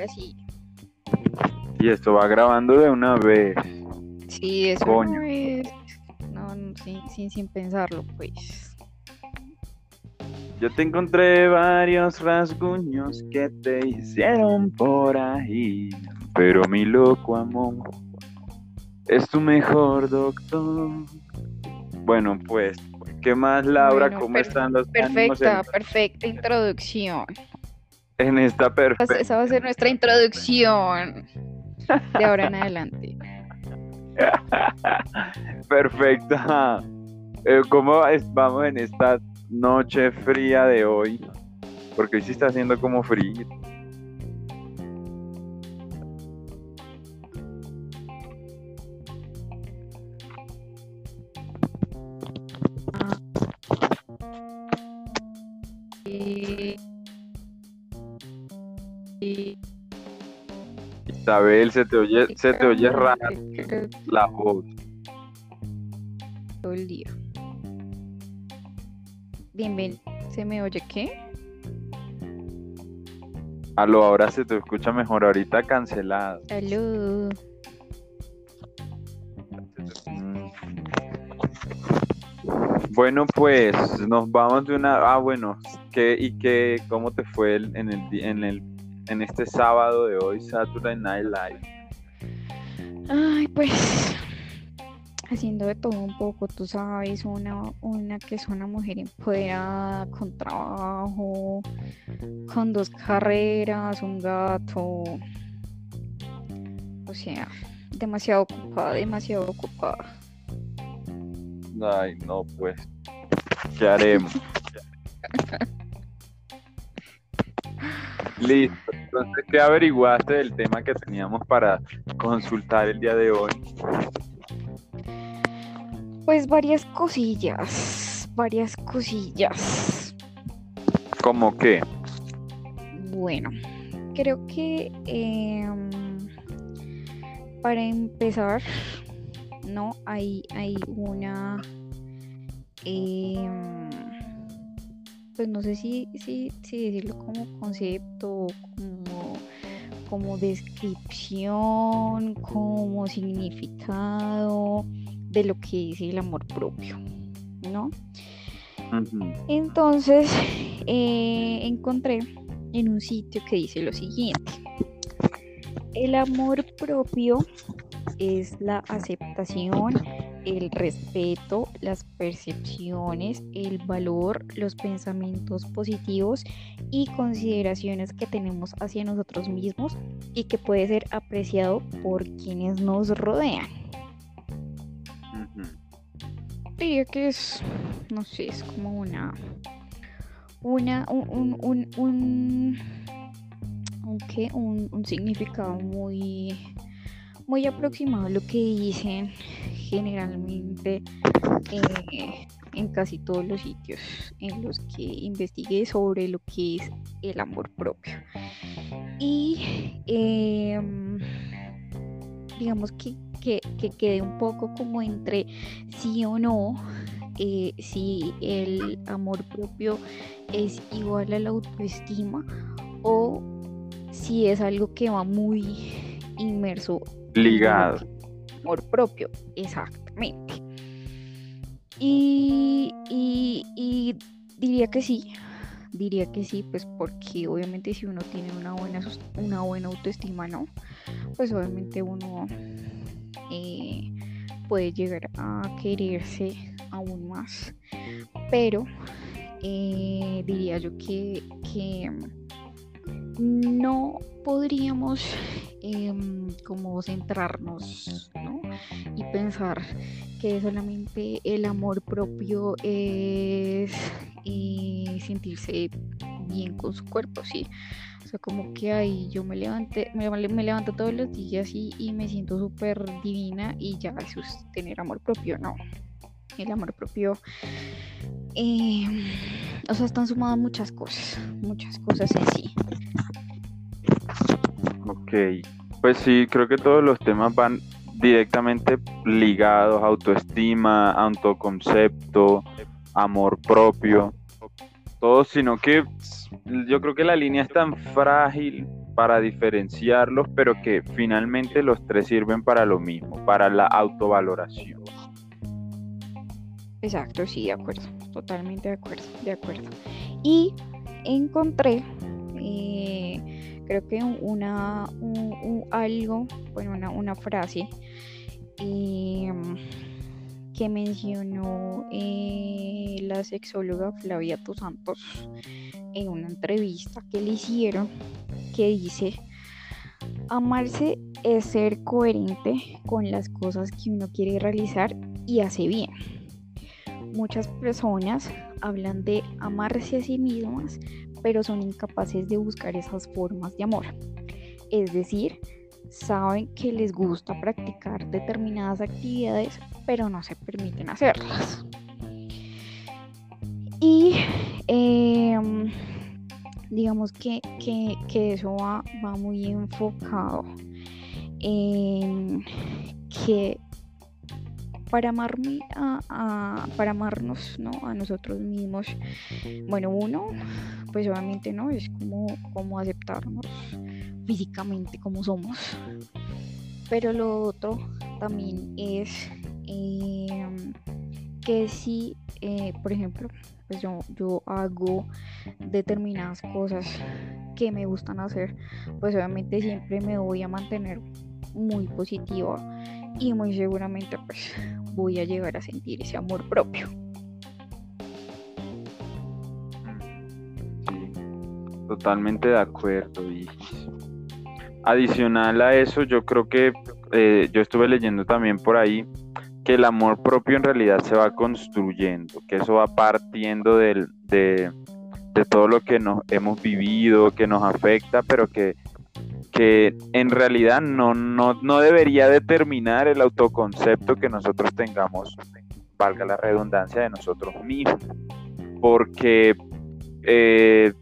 ahora sí. Y esto va grabando de una vez. Sí, eso Coño. no es. No, no, sin, sin, sin pensarlo, pues. Yo te encontré varios rasguños que te hicieron por ahí, pero mi loco amor es tu mejor doctor. Bueno, pues, ¿qué más, Laura? Bueno, ¿Cómo están los ánimos Perfecta, perfecta introducción. En, esta perfecta? Esa va a ser nuestra introducción de ahora en adelante. Perfecta. Eh, ¿Cómo vamos en esta noche fría de hoy? Porque hoy sí está haciendo como frío. Isabel, se te oye, se te oye rara Creo la voz. todo el día. Bienvenido. ¿Se me oye qué? Aló, ahora se te escucha mejor, ahorita cancelado. Aló. Mm. Bueno, pues nos vamos de una. Ah, bueno, ¿qué y qué? ¿Cómo te fue el- en el en el en este sábado de hoy, Saturday Night Live? Ay, pues haciendo de todo un poco, tú sabes, una, una que es una mujer empoderada, con trabajo, con dos carreras, un gato. O sea, demasiado ocupada, demasiado ocupada. Ay, no, pues, ¿qué haremos? Listo. Entonces, ¿qué averiguaste del tema que teníamos para consultar el día de hoy? Pues varias cosillas, varias cosillas. ¿Cómo qué? Bueno, creo que em, para empezar, ¿no? Hay, hay una, em, pues no sé si, si, si decirlo como concepto, como, como descripción, como significado de lo que es el amor propio, ¿no? Entonces eh, encontré en un sitio que dice lo siguiente. El amor propio es la aceptación, el respeto, las percepciones, el valor, los pensamientos positivos y consideraciones que tenemos hacia nosotros mismos y que puede ser apreciado por quienes nos rodean. Diría que es, no sé, es como una, una, un, un, un, un, un qué, un- un significado muy, muy aproximado a lo que dicen generalmente eh, en casi todos los sitios en los que investigué sobre lo que es el amor propio. Y em, digamos que, que, que quede un poco como entre sí o no, eh, si el amor propio es igual a la autoestima o si es algo que va muy inmerso Ligado. Amor propio, exactamente. Y, diría que sí, diría que sí, pues porque obviamente si uno tiene una buena, una buena autoestima, ¿no? Pues obviamente uno eh, puede llegar a quererse aún más. Pero eh, diría yo que, que no podríamos em, como centrarnos ¿no? y pensar que solamente el amor propio es sentirse bien con su cuerpo, ¿sí? O sea, como que ahí yo me levanté, me, levanto todos los días y, y me siento súper divina y ya eso es tener amor propio, no. El amor propio, eh, o sea, están sumadas muchas cosas, muchas cosas en sí. Ok, pues sí, creo que todos los temas van directamente ligados, autoestima, autoconcepto, amor propio, todo, sino que yo creo que la línea es tan frágil para diferenciarlos, pero que finalmente los tres sirven para lo mismo, para la autovaloración. Exacto, sí, de acuerdo, totalmente de acuerdo, de acuerdo. Y encontré, eh, creo que una, algo, bueno, una, frase em, que mencionó eh, la sexóloga Flavia Dos Santos en una entrevista que le hicieron, que dice, amarse es ser coherente con las cosas que uno quiere realizar y hace bien. Muchas personas hablan de amarse a sí mismas, pero son incapaces de buscar esas formas de amor. Es decir, saben que les gusta practicar determinadas actividades, pero no se permiten hacerlas. Y em, digamos que, eso va, va, muy enfocado en que para amarme a, para amarnos ¿no? a nosotros mismos. Bueno uno pues obviamente no es como, aceptarnos físicamente como somos. Pero lo otro también es em, que si eh, por ejemplo pues yo, yo hago determinadas cosas que me gustan hacer pues obviamente siempre me voy a mantener muy positiva y muy seguramente pues voy a llegar a sentir ese amor propio. totalmente de acuerdo. Y adicional a eso, yo creo que eh, yo estuve leyendo también por ahí que el amor propio en realidad se va construyendo, que eso va partiendo de, de todo lo que nos hemos vivido, que nos afecta, pero que que en realidad no, no, debería determinar el autoconcepto que nosotros tengamos, valga la redundancia, de nosotros mismos. Porque eh,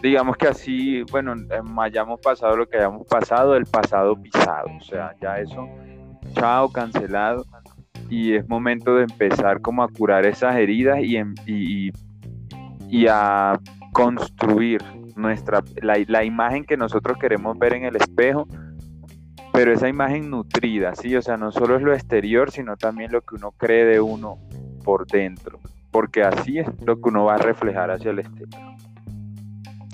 digamos que así, bueno, hayamos pasado lo que hayamos pasado, el pasado pisado, o sea, ya eso, chao, cancelado, y es momento de empezar como a curar esas heridas y, y, y a construir nuestra, la, imagen que nosotros queremos ver en el espejo, pero esa imagen nutrida, ¿sí? O sea, no solo es lo exterior, sino también lo que uno cree de uno por dentro, porque así es lo que uno va a reflejar hacia el exterior.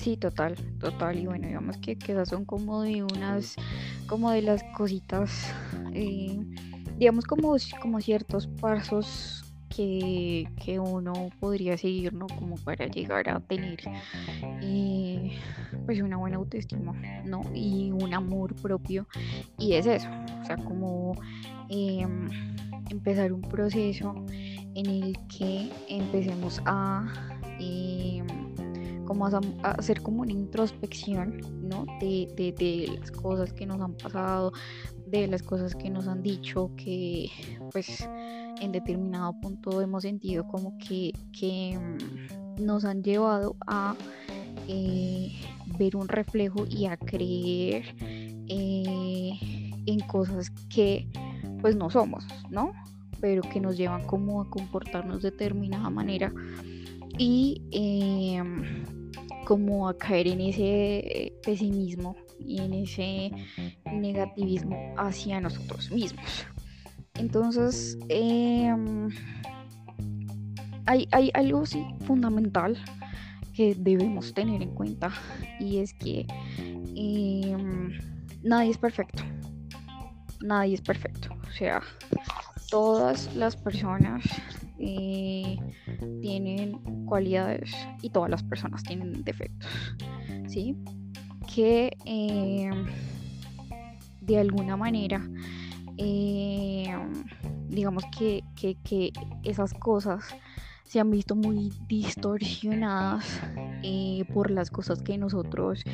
Sí, total, total. Y bueno, digamos que, que esas son como de unas, como de las cositas, eh, digamos como, como ciertos pasos que, uno podría seguir, ¿no? Como para llegar a tener eh, pues una buena autoestima, ¿no? Y un amor propio. Y es eso, o sea, como em, empezar un proceso en el que empecemos a... Em, como hacer como una introspección, ¿no? De, de, las cosas que nos han pasado, de las cosas que nos han dicho, que pues en determinado punto hemos sentido como que, mm, nos han llevado a eh, ver un reflejo y a creer eh, en cosas que pues no somos, ¿no? Pero que nos llevan como a comportarnos de determinada manera y em, como a caer en ese pesimismo y en ese negativismo hacia nosotros mismos. Entonces, em, hay, algo sí fundamental que debemos tener en cuenta y es que em, nadie es perfecto. Nadie es perfecto. O sea, todas las personas eh, tienen cualidades y todas las personas tienen defectos. ¿Sí? Que em, de alguna manera eh, digamos que, esas cosas se han visto muy distorsionadas eh, por las cosas que nosotros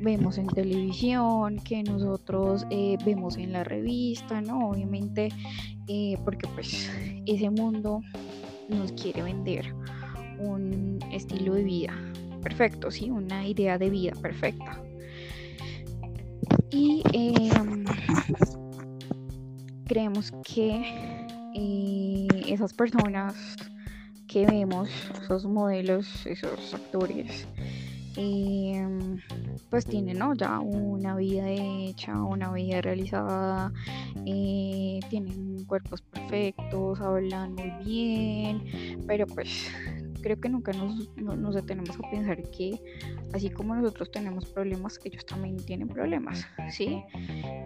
vemos en televisión, que nosotros eh, vemos en la revista, ¿no? Obviamente, porque pues ese mundo nos quiere vender un estilo de vida perfecto, ¿sí? Una idea de vida perfecta. Y em, creemos que eh, esas personas que vemos, esos modelos, esos actores, em, pues tienen ¿no? ya una vida hecha, una vida realizada, eh, tienen cuerpos perfectos, hablan muy bien, pero pues creo que nunca nos, nos detenemos a pensar que así como nosotros tenemos problemas, ellos también tienen problemas, ¿sí?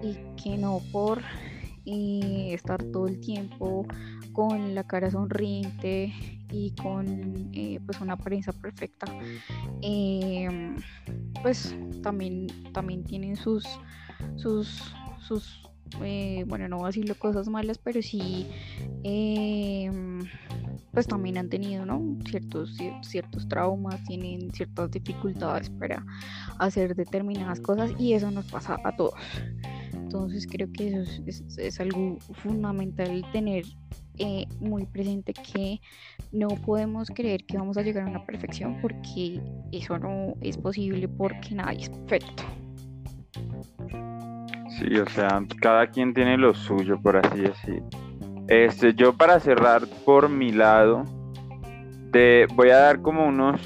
Y que no por eh, estar todo el tiempo con la cara sonriente y con eh, pues una apariencia perfecta em, pues también también tienen sus sus sus eh, bueno no voy a decirlo cosas malas pero sí em, pues también han tenido ¿no? ciertos ciertos traumas tienen ciertas dificultades para hacer determinadas cosas y eso nos pasa a todos entonces creo que eso es, algo fundamental tener eh, muy presente que no podemos creer que vamos a llegar a una perfección porque eso no es posible porque nadie es perfecto. Sí, o sea, cada quien tiene lo suyo, por así decir. Este, yo para cerrar por mi lado, te voy a dar como unos,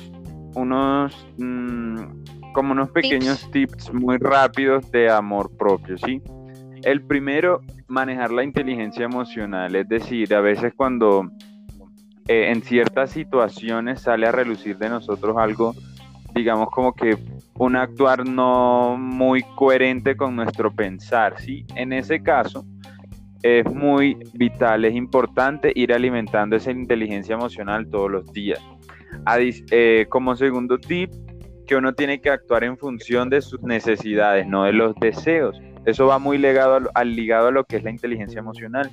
unos, mm, como unos pequeños tips muy rápidos de amor propio, ¿sí? El primero, manejar la inteligencia emocional, es decir, a veces cuando eh, en ciertas situaciones sale a relucir de nosotros algo, digamos como que un actuar no muy coherente con nuestro pensar, ¿sí? En ese caso, es muy vital, es importante ir alimentando esa inteligencia emocional todos los días. Eh, como segundo tip, que uno tiene que actuar en función de sus necesidades, no de los deseos. Eso va muy ligado al ligado a lo que es la inteligencia emocional.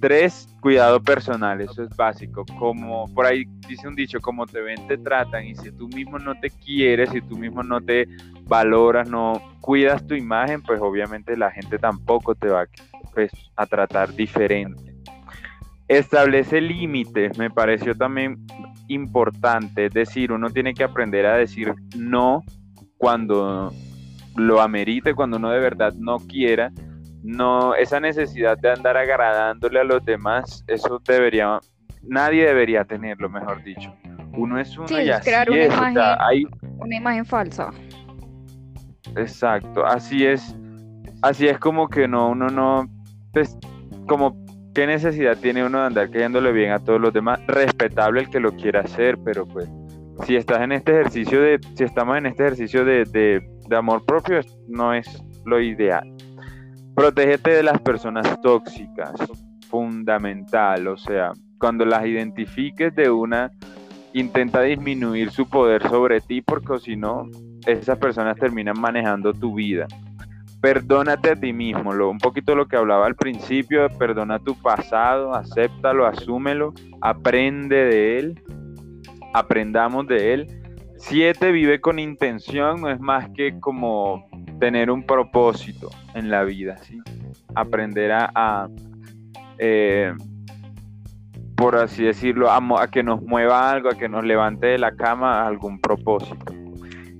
Tres, cuidado personal, eso es básico. Como por ahí dice un dicho, como te ven, te tratan. Y si tú mismo no te quieres, si tú mismo no te valoras, no cuidas tu imagen, pues obviamente la gente tampoco te va pues, a tratar diferente. Establece límites, me pareció también importante. Es decir, uno tiene que aprender a decir no cuando lo amerite, cuando uno de verdad no quiera, no, esa necesidad de andar agradándole a los demás, eso debería, nadie debería tenerlo, mejor dicho. Uno es uno y así crear una, es, imagen, hay... una imagen falsa. Exacto, así es, así es como que no, uno no, pues, como qué necesidad tiene uno de andar cayéndole bien a todos los demás, respetable el que lo quiera hacer, pero pues si estás en este ejercicio de, si estamos en este ejercicio de, de, amor propio, no es lo ideal. Protégete de las personas tóxicas, fundamental, o sea, cuando las identifiques de una, intenta disminuir su poder sobre ti, porque si no, esas personas terminan manejando tu vida. Perdónate a ti mismo, un poquito lo que hablaba al principio, perdona tu pasado, acéptalo, asúmelo, aprende de él aprendamos de él. Siete, vive con intención, no es más que como tener un propósito en la vida. Aprender a, eh, por así decirlo, a, a, que nos mueva algo, a que nos levante de la cama algún propósito.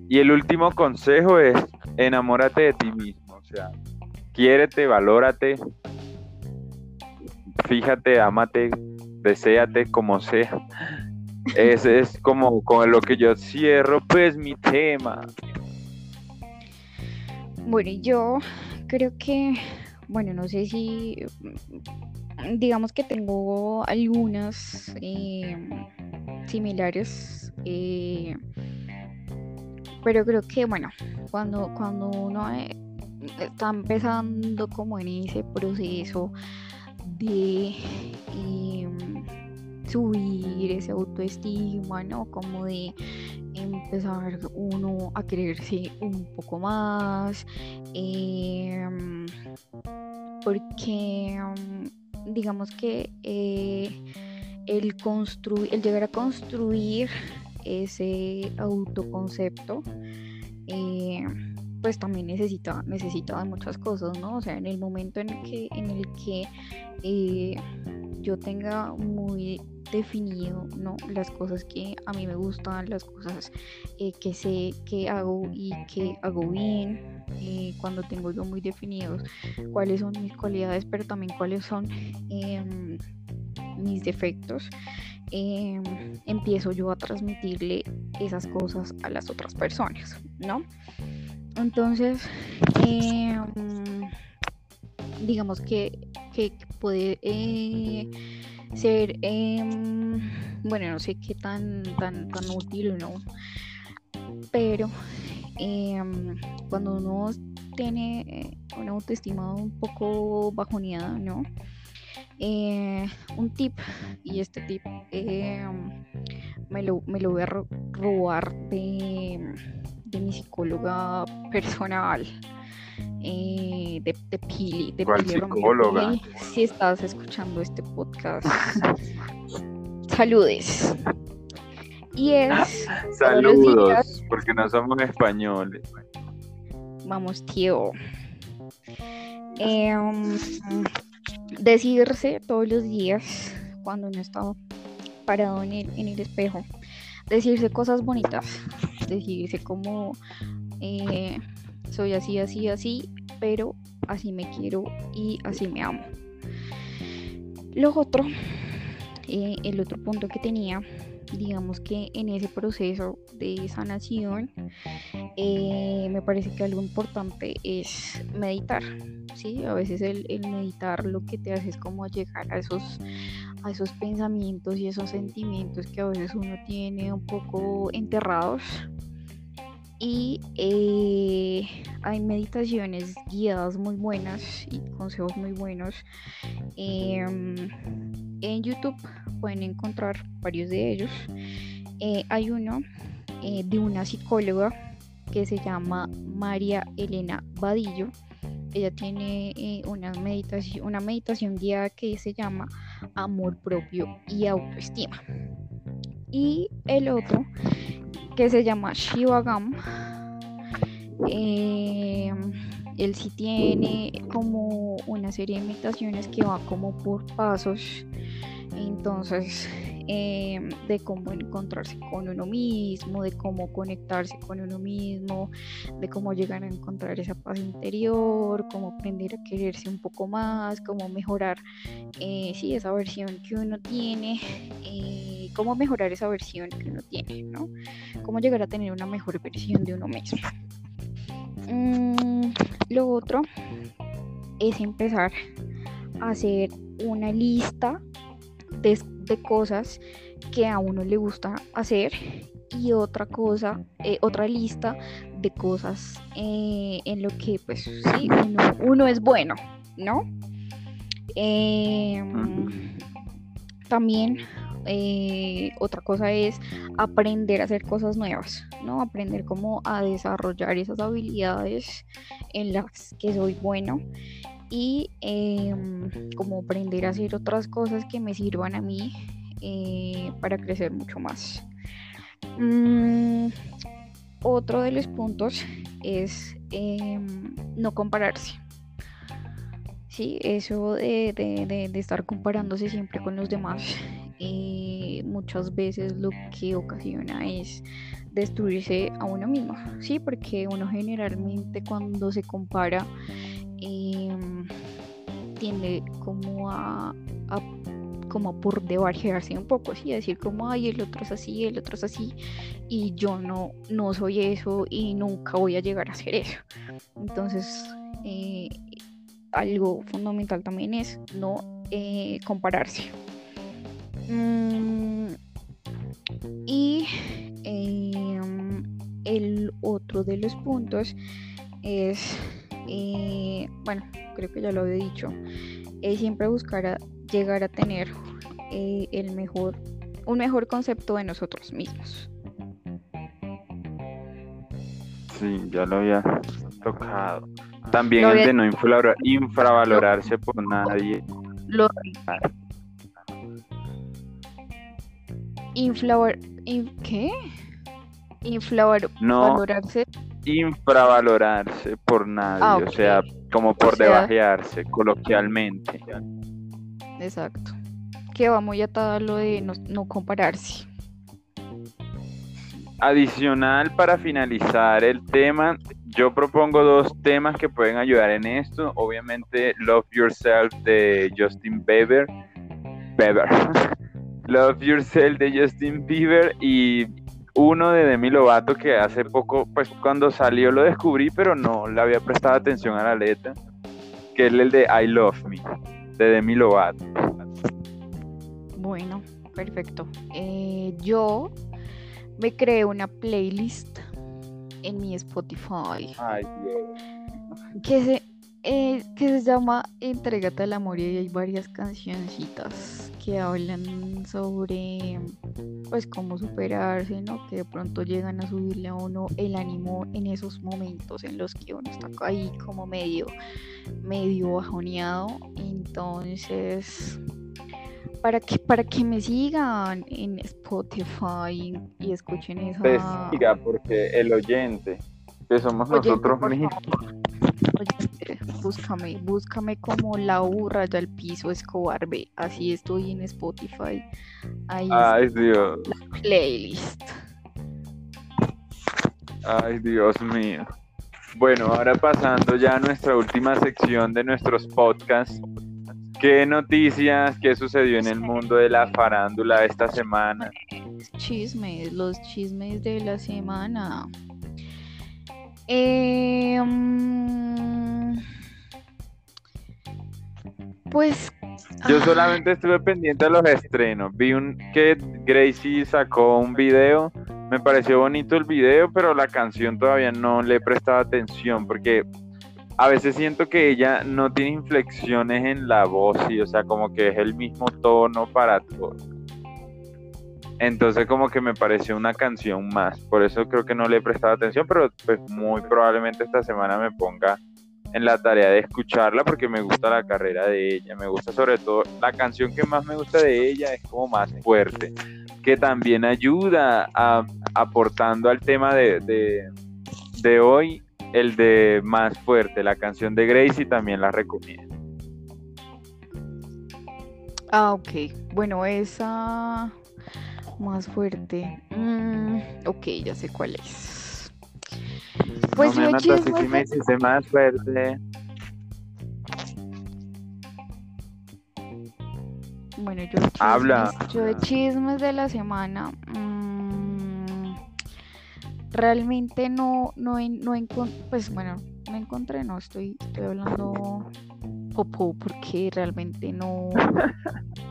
Y el último consejo es, enamórate de ti mismo, o sea, quiérete, valórate, fíjate, amate, deséate como sea. Ese es como con lo que yo cierro pues mi tema. Bueno, yo creo que, bueno, no sé si, digamos que tengo algunas em, similares, eh, pero creo que, bueno, cuando, cuando uno eh, está empezando como en ese proceso de em, subir ese autoestima, ¿no? Como de empezar uno a quererse un poco más, em, porque mm, digamos que eh, el, construir, el llegar a construir ese autoconcepto, eh, pues también necesita, necesita de muchas cosas, ¿no? O sea, en el momento en, que, en el que eh, yo tenga muy definido ¿no? las cosas que a mí me gustan, las cosas eh, que sé que hago y que hago bien, eh, cuando tengo yo muy definidos cuáles son mis cualidades, pero también cuáles son em, mis defectos, em, empiezo yo a transmitirle esas cosas a las otras personas, ¿no? Entonces, em, digamos que, puede eh, ser, em, bueno, no sé qué tan, tan, tan útil, ¿no? Pero cuando uno tiene eh, una autoestima un poco bajoneada, ¿no? Eh, un tip, y este tip eh, me, lo, voy a robar de, mi psicóloga personal. de, Pili, de ¿Cuál psicóloga? si estás escuchando este podcast, saludes. Y es. Saludos, porque no somos españoles. Vamos, tío. Em, decirse todos los días, cuando uno está parado en el, en el espejo, decirse cosas bonitas, decirse como eh, soy así, así, así, pero así me quiero y así me amo. Lo otro, eh, el otro punto que tenía digamos que en ese proceso de sanación eh, me parece que algo importante es meditar sí a veces el, meditar lo que te hace es como llegar a esos a esos pensamientos y esos sentimientos que a veces uno tiene un poco enterrados y eh, hay meditaciones guiadas muy buenas y consejos muy buenos em, en YouTube pueden encontrar varios de ellos. Eh, hay uno eh, de una psicóloga que se llama María Elena Vadillo. Ella tiene una, meditación, una meditación guiada que se llama Amor propio y autoestima. Y el otro que se llama Shivagam. él sí tiene como una serie de meditaciones que va como por pasos entonces, em, de cómo encontrarse con uno mismo, de cómo conectarse con uno mismo, de cómo llegar a encontrar esa paz interior, cómo aprender a quererse un poco más, cómo mejorar eh, sí, esa versión que uno tiene, eh, cómo mejorar esa versión que uno tiene, ¿no? Cómo llegar a tener una mejor versión de uno mismo. Mm, lo otro es empezar a hacer una lista de, cosas que a uno le gusta hacer y otra cosa, eh, otra lista de cosas eh, en lo que pues sí, uno, es bueno, ¿no? Em, también eh, otra cosa es aprender a hacer cosas nuevas, ¿no? Aprender cómo a desarrollar esas habilidades en las que soy bueno y em, como aprender a hacer otras cosas que me sirvan a mí eh, para crecer mucho más. Mm, otro de los puntos es em, no compararse. Sí, eso de, estar comparándose siempre con los demás, eh, muchas veces lo que ocasiona es destruirse a uno mismo, sí, porque uno generalmente cuando se compara Em, tiende como a, como por debajearse un poco, así, decir como, ay, el otro es así, el otro es así, y yo no, no soy eso y nunca voy a llegar a ser eso. Entonces, eh, algo fundamental también es no eh, compararse. Mm, y em, el otro de los puntos es eh, bueno, creo que ya lo había dicho, es siempre buscar llegar a tener eh, el mejor, un mejor concepto de nosotros mismos. Sí, ya lo había tocado. También el de no infravalorarse por nadie. Lo... Inflavar... ¿Qué? Infravalorarse. No infravalorarse por nadie, ah, o sea, como por debajearse coloquialmente. Exacto. Que va muy atado a lo de no, compararse. Adicional para finalizar el tema, yo propongo dos temas que pueden ayudar en esto. Obviamente, Love Yourself de Justin Bieber Bieber. Love Yourself de Justin Bieber y uno de Demi Lovato que hace poco, pues cuando salió lo descubrí, pero no le había prestado atención a la letra, que es el de I Love Me, de Demi Lovato. Bueno, perfecto. Eh, yo me creé una playlist en mi Spotify Ay, Dios. que se, eh, que se llama Entrégate al amor y hay varias cancioncitas que hablan sobre pues cómo superarse, ¿no? Que de pronto llegan a subirle a uno el ánimo en esos momentos en los que uno está ahí como medio, medio bajoneado. Entonces, para que, para que me sigan en Spotify y escuchen esa. Te siga, porque el oyente, que somos nosotros mismos. Oyente, búscame, búscame como la U raya al piso Escobar B. Así estoy en Spotify. Ahí Ay, Dios. la playlist. Ay, Dios mío. Bueno, ahora pasando ya a nuestra última sección de nuestros podcasts. ¿Qué noticias, qué sucedió en el mundo de la farándula esta semana? Chismes, los chismes de la semana. Eh, mm, pues Yo ah, solamente estuve pendiente de los estrenos. Vi un que Gracie sacó un video. Me pareció bonito el video, pero la canción todavía no le he prestado atención porque a veces siento que ella no tiene inflexiones en la voz y, o sea, como que es el mismo tono para todo. Entonces como que me pareció una canción más. Por eso creo que no le he prestado atención, pero pues muy probablemente esta semana me ponga en la tarea de escucharla porque me gusta la carrera de ella. Me gusta sobre todo la canción que más me gusta de ella es como más fuerte, que también ayuda a, aportando al tema de, de, de hoy, el de más fuerte, la canción de Gracie también la recomiendo. Ah, ok. Bueno, esa más fuerte. Mm, ok, ya sé cuál es. Pues no me yo matas si me hiciste más fuerte. Bueno, yo Habla. chismes, yo de chismes de la semana. mm, realmente no, no, no encontré, pues bueno, no encontré, no estoy, estoy hablando popó porque realmente no,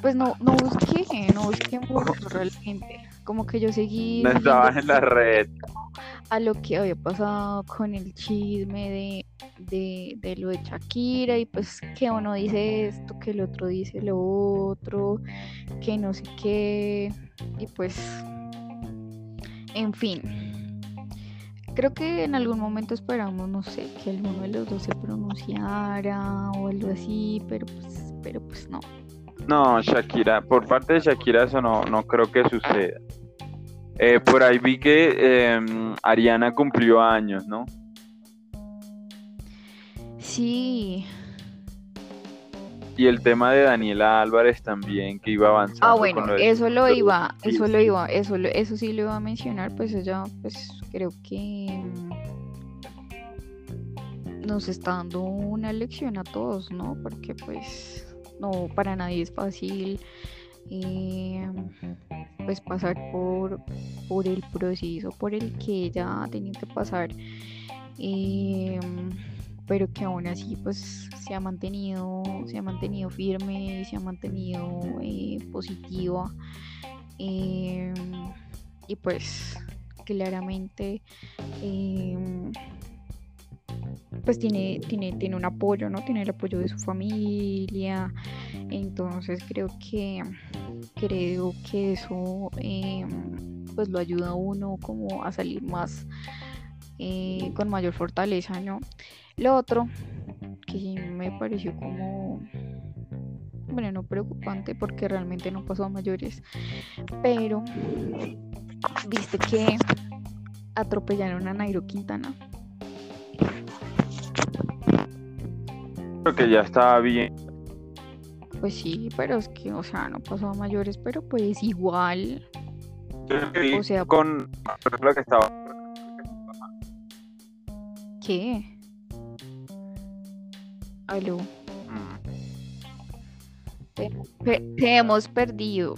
pues no, no busqué, no busqué mucho realmente. Como que yo seguí No estabas en la red. a lo que había pasado con el chisme de, de, de lo de Shakira y pues que uno dice esto, que el otro dice lo otro, que no sé qué y pues en fin. Creo que en algún momento esperamos, no sé, que alguno de los dos se pronunciara o algo así, pero pues, pero pues no. No, Shakira, por parte de Shakira eso no, no creo que suceda. Eh, por ahí vi que eh, Ariana cumplió años, ¿no? Sí, Y el tema de Daniela Álvarez también, que iba avanzando. Ah, con bueno, del- eso lo iba, eso lo iba, eso, lo- eso sí lo iba a mencionar, pues ella, pues creo que mm, nos está dando una lección a todos, ¿no? Porque pues no, para nadie es fácil eh, pues pasar por, por el proceso por el que ella ha tenido que pasar. eh, pero que aún así pues se ha mantenido, se ha mantenido firme, se ha mantenido eh, positiva y pues claramente pues tiene, tiene, tiene un apoyo, ¿no? Tiene el apoyo de su familia, entonces creo que creo que eso eh, pues lo ayuda uno como a salir más eh, con mayor fortaleza, ¿no? Lo otro que me pareció como, bueno, no preocupante porque realmente no pasó a mayores, pero viste que atropellaron a Nairo Quintana. Creo que ya estaba bien. Pues sí, pero es que, o sea, no pasó a mayores, pero pues igual, O sea- con lo que estaba. ¿qué? Aló. Mm. Te hemos perdido.